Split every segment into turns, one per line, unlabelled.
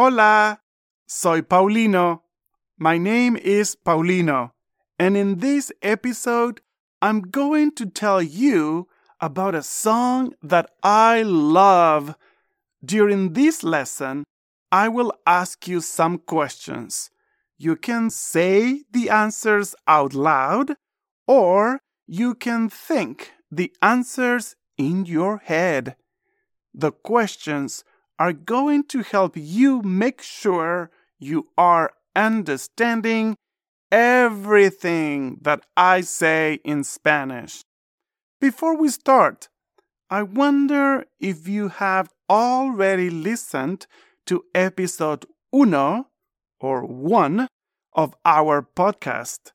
Hola, soy Paulino. My name is Paulino, and in this episode, I'm going to tell you about a song that I love. During this lesson, I will ask you some questions. You can say the answers out loud, or you can think the answers in your head. The questions are going to help you make sure you are understanding everything that I say in Spanish. Before we start, I wonder if you have already listened to episode uno or one of our podcast.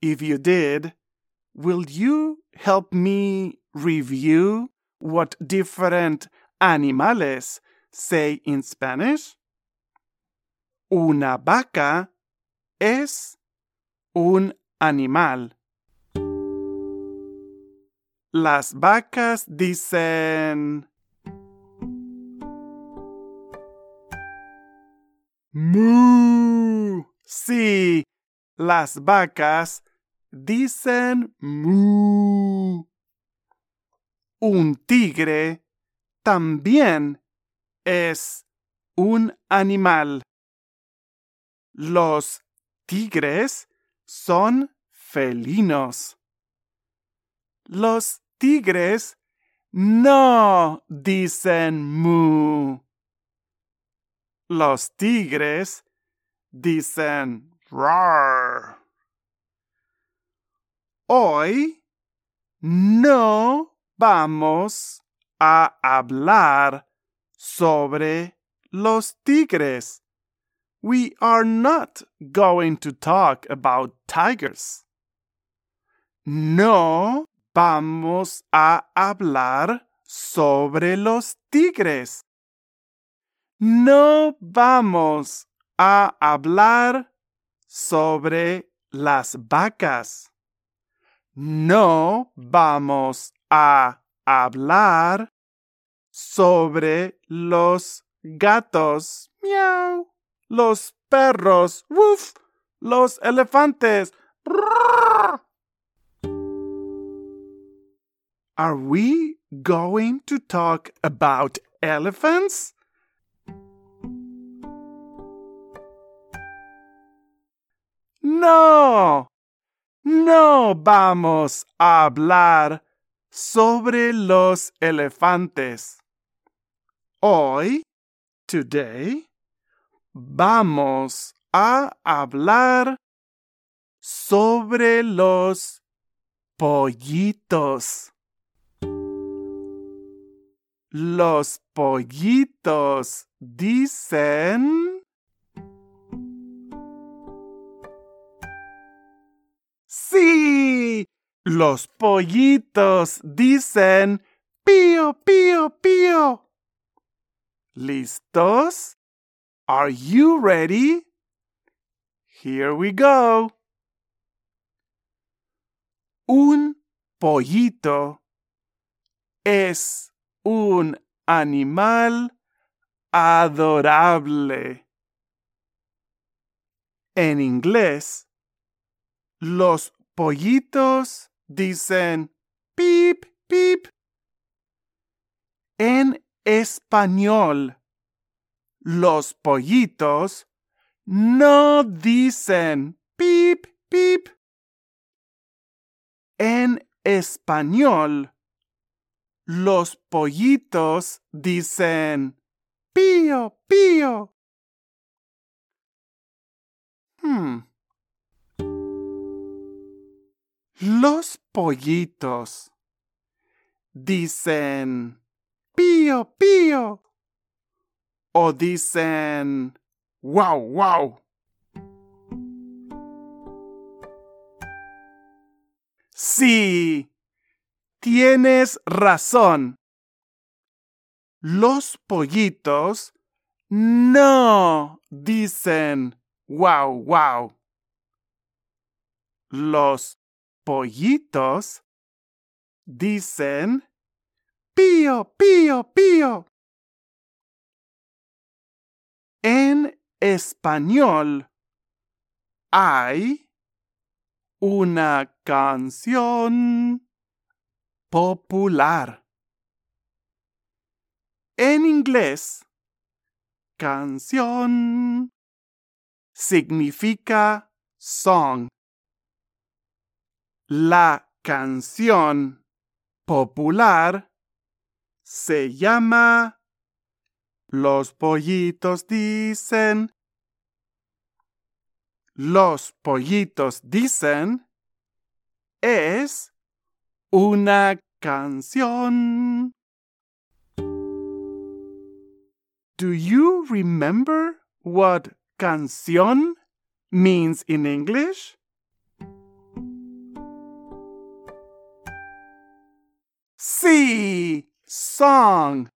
If you did, will you help me review what different animales say in Spanish? Una vaca es un animal. Las vacas dicen... Mu. Sí, las vacas dicen mu. Un tigre también es un animal. Los tigres son felinos. Los tigres no dicen mu. Los tigres dicen rar. Hoy no vamos a hablar sobre los tigres. We are not going to talk about tigers. No vamos a hablar sobre los tigres. No vamos a hablar sobre las vacas. No vamos a hablar sobre los gatos. Miau. Los perros. Woof. Los elefantes. Are we going to talk about elephants? No. No vamos a hablar sobre los elefantes. Hoy, today, vamos a hablar sobre los pollitos. Los pollitos dicen... Sí, los pollitos dicen pío, pío, pío. ¿Listos? Are you ready? Here we go. Un pollito es un animal adorable. En inglés, los pollitos dicen pip. Español. Los pollitos no dicen pip, pip. En español, los pollitos dicen pío, pío. Hmm. Los pollitos dicen pío, pío. o dicen wow, wow? Sí, tienes razón. Los pollitos no dicen wow, wow. Los pollitos dicen pío, pío, pío. En español hay una canción popular. En inglés, canción significa song. La canción popular se llama Los pollitos dicen. Los pollitos dicen es una canción. Do you remember what canción means in English? Sí, song.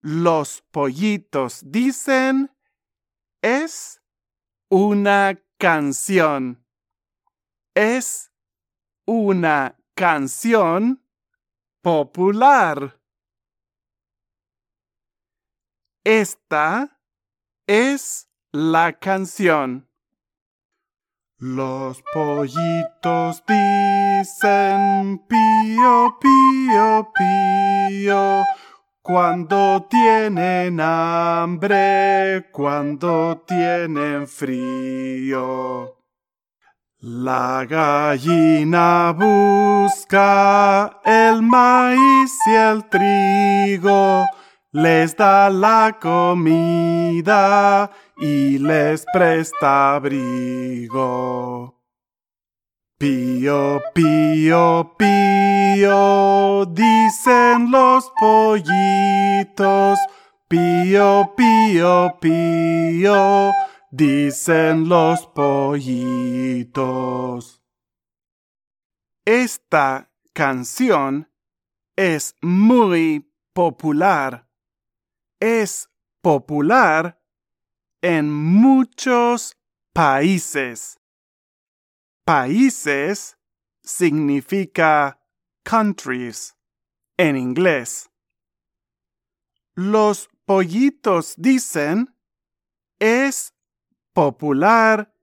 Los pollitos dicen es una canción. Es una canción popular. Esta es la canción. Los pollitos dicen pío, pío, pío. Cuando tienen hambre, cuando tienen frío. La gallina busca el maíz y el trigo les da la comida y les presta abrigo. Pío, pío, pío, dicen los pollitos. Pío, pío, pío, dicen los pollitos. Esta canción es muy popular es popular en muchos países. Países significa countries en inglés. Los pollitos dicen es popular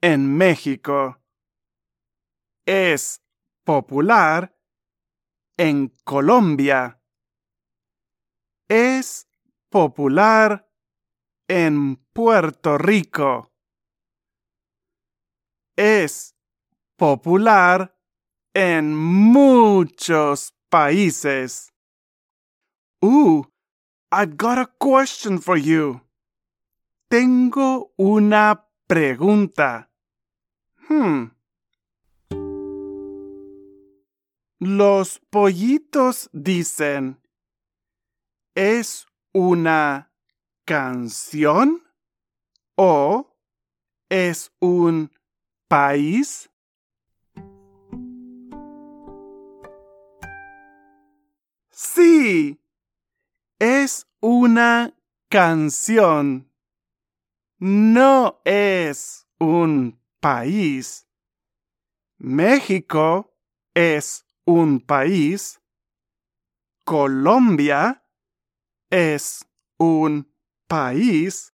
en México. Es popular en Colombia. Es popular en Puerto Rico. Es popular en muchos países. Ooh, I've got a question for you. Tengo una pregunta. Hmm. Los pollitos dicen, es una canción o es un país? Sí, es una canción. No es un país. México es un país. Colombia es un país.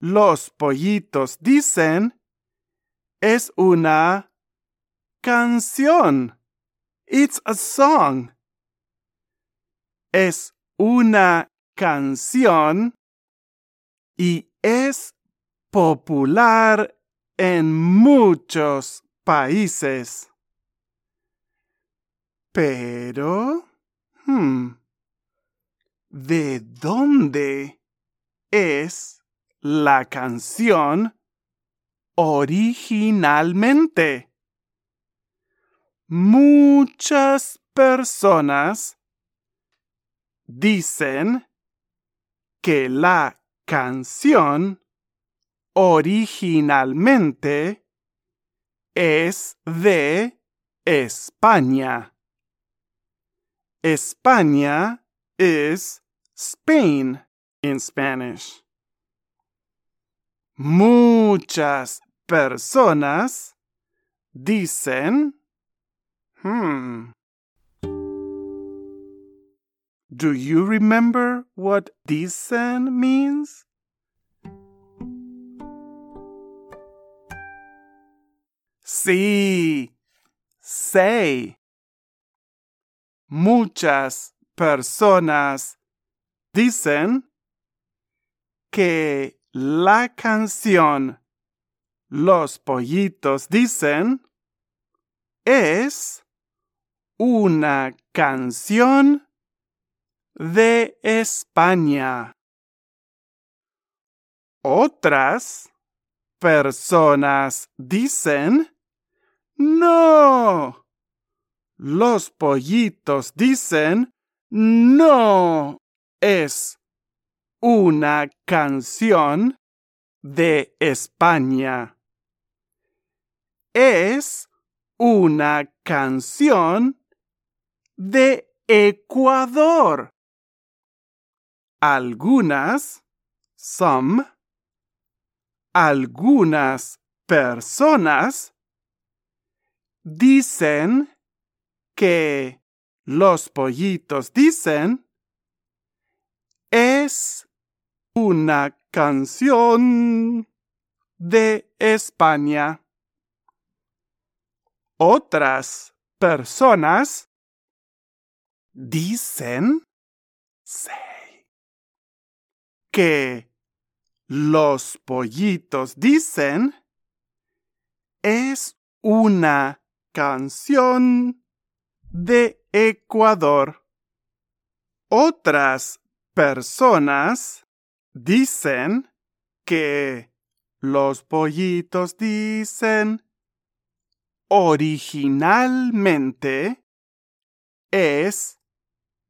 Los pollitos dicen es una canción. It's a song. Es una canción y es popular en muchos países. Pero... Hmm, ¿De dónde es la canción originalmente? Muchas personas dicen que la canción originalmente es de España. España is Spain in Spanish. Muchas personas dicen, hmm. Do you remember what dicen means? Sí, say. Muchas personas dicen que la canción Los pollitos dicen es una canción de España. Otras personas dicen no. Los pollitos dicen no es una canción de España. Es una canción de Ecuador. Algunas, some, algunas personas dicen que los pollitos dicen es una canción de España. Otras personas dicen que los pollitos dicen es una canción de Ecuador. Otras personas dicen que los pollitos dicen originalmente es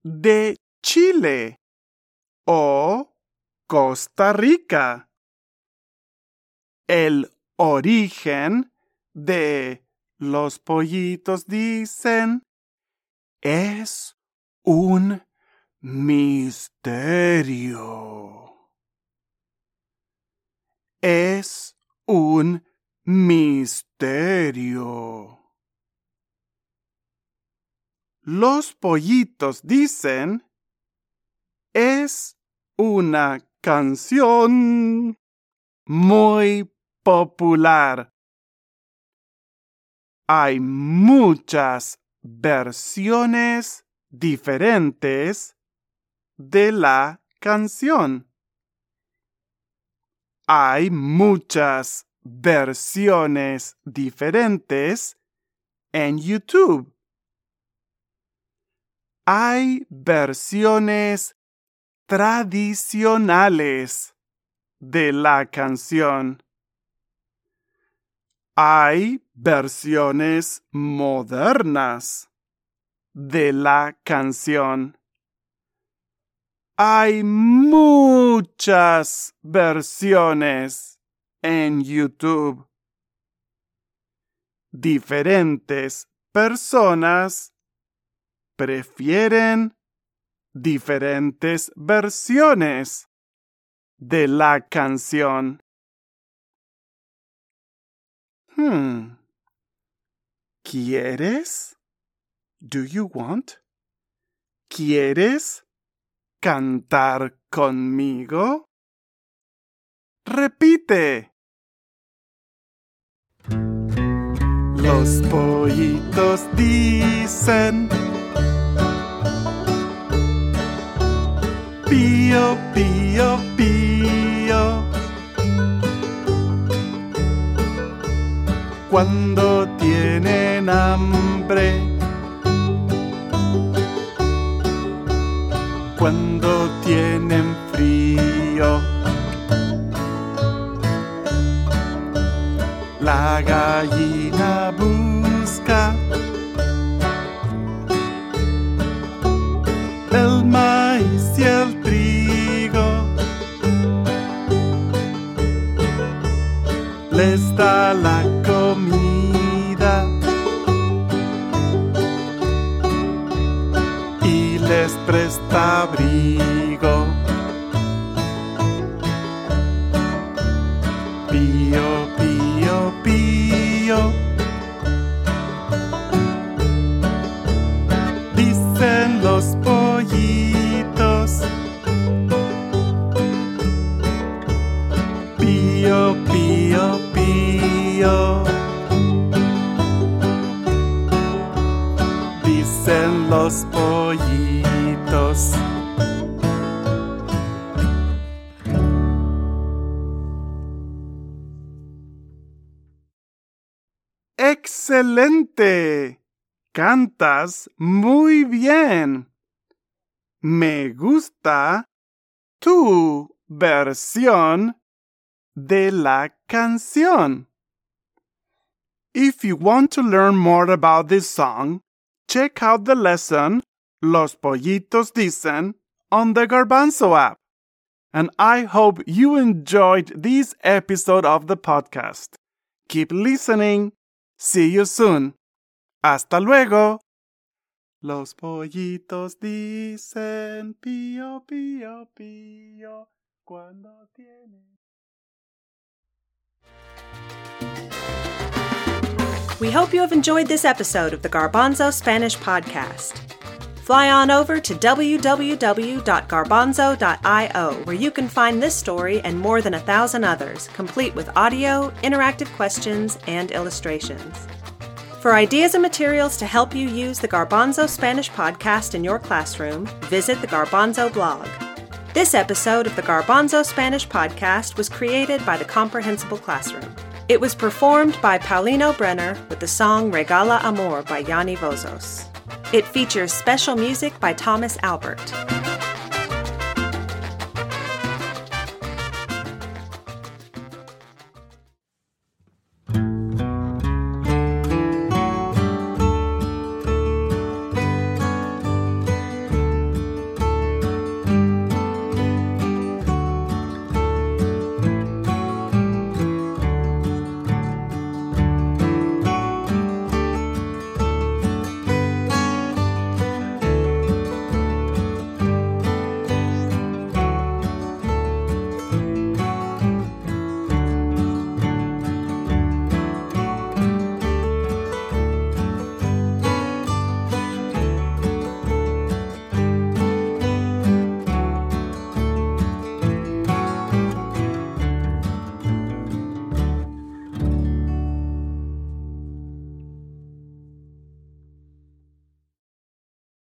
de Chile o Costa Rica. El origen de los pollitos dicen es un misterio. Es un misterio. Los pollitos dicen es una canción muy popular. Hay muchas versiones diferentes de la canción. Hay muchas versiones diferentes en YouTube. Hay versiones tradicionales de la canción. Hay versiones modernas de la canción. Hay muchas versiones en YouTube. Diferentes personas prefieren diferentes versiones de la canción. Hmm. ¿Quieres? Do you want? ¿Quieres cantar conmigo? Repite. Los pollitos dicen pío, pío, pío. Cuando tienen hambre, cuando tienen frío. La gallina busca el maíz y el trigo. Les da la ¡Excelente! Cantas muy bien. Me gusta tu versión de la canción. If you want to learn more about this song, check out the lesson Los Pollitos Dicen on the Garbanzo app. And I hope you enjoyed this episode of the podcast. Keep listening. See you soon. Hasta luego. Los pollitos dicen pío, pío, pío cuando tienen.
We hope you have enjoyed this episode of the Garbanzo Spanish Podcast. Fly on over to www.garbanzo.io where you can find this story and more than a thousand others, complete with audio, interactive questions, and illustrations. For ideas and materials to help you use the Garbanzo Spanish podcast in your classroom, visit the Garbanzo blog. This episode of the Garbanzo Spanish podcast was created by the Comprehensible Classroom. It was performed by Paulino Brenner with the song Regala Amor by Yanni Vozos. It features special music by Thomas Albert.